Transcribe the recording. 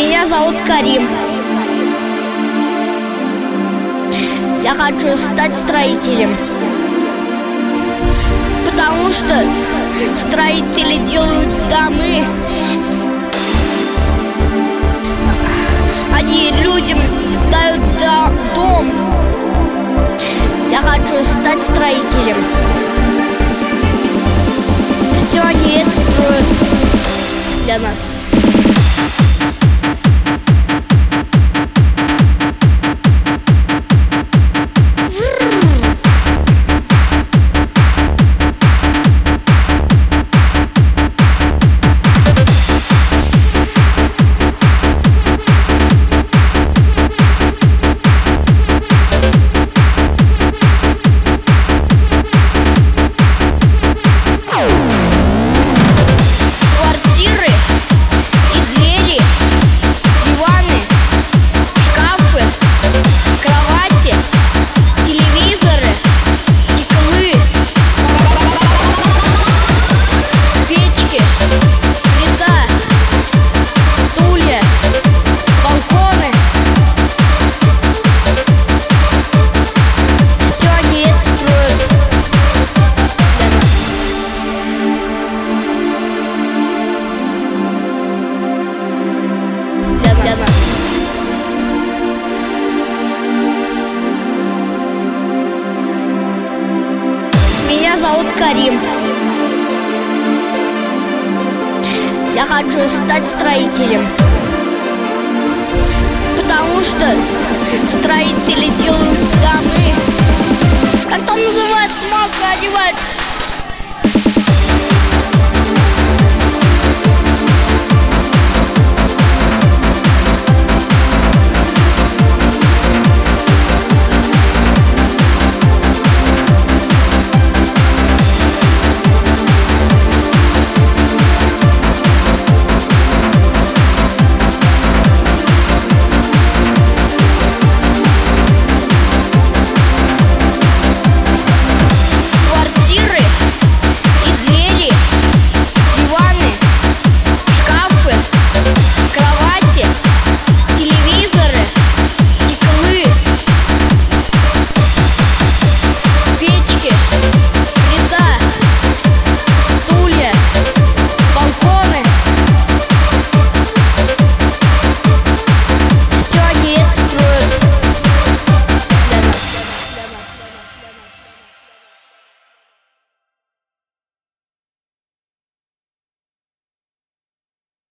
Меня зовут Карим. Я хочу стать строителем. Потому что строители делают домы. Они людям дают до- дом. Я хочу стать строителем. Все они это строят для нас. Карим. Я хочу стать строителем. Потому что строители делают домы. Как там называется, мамка одевает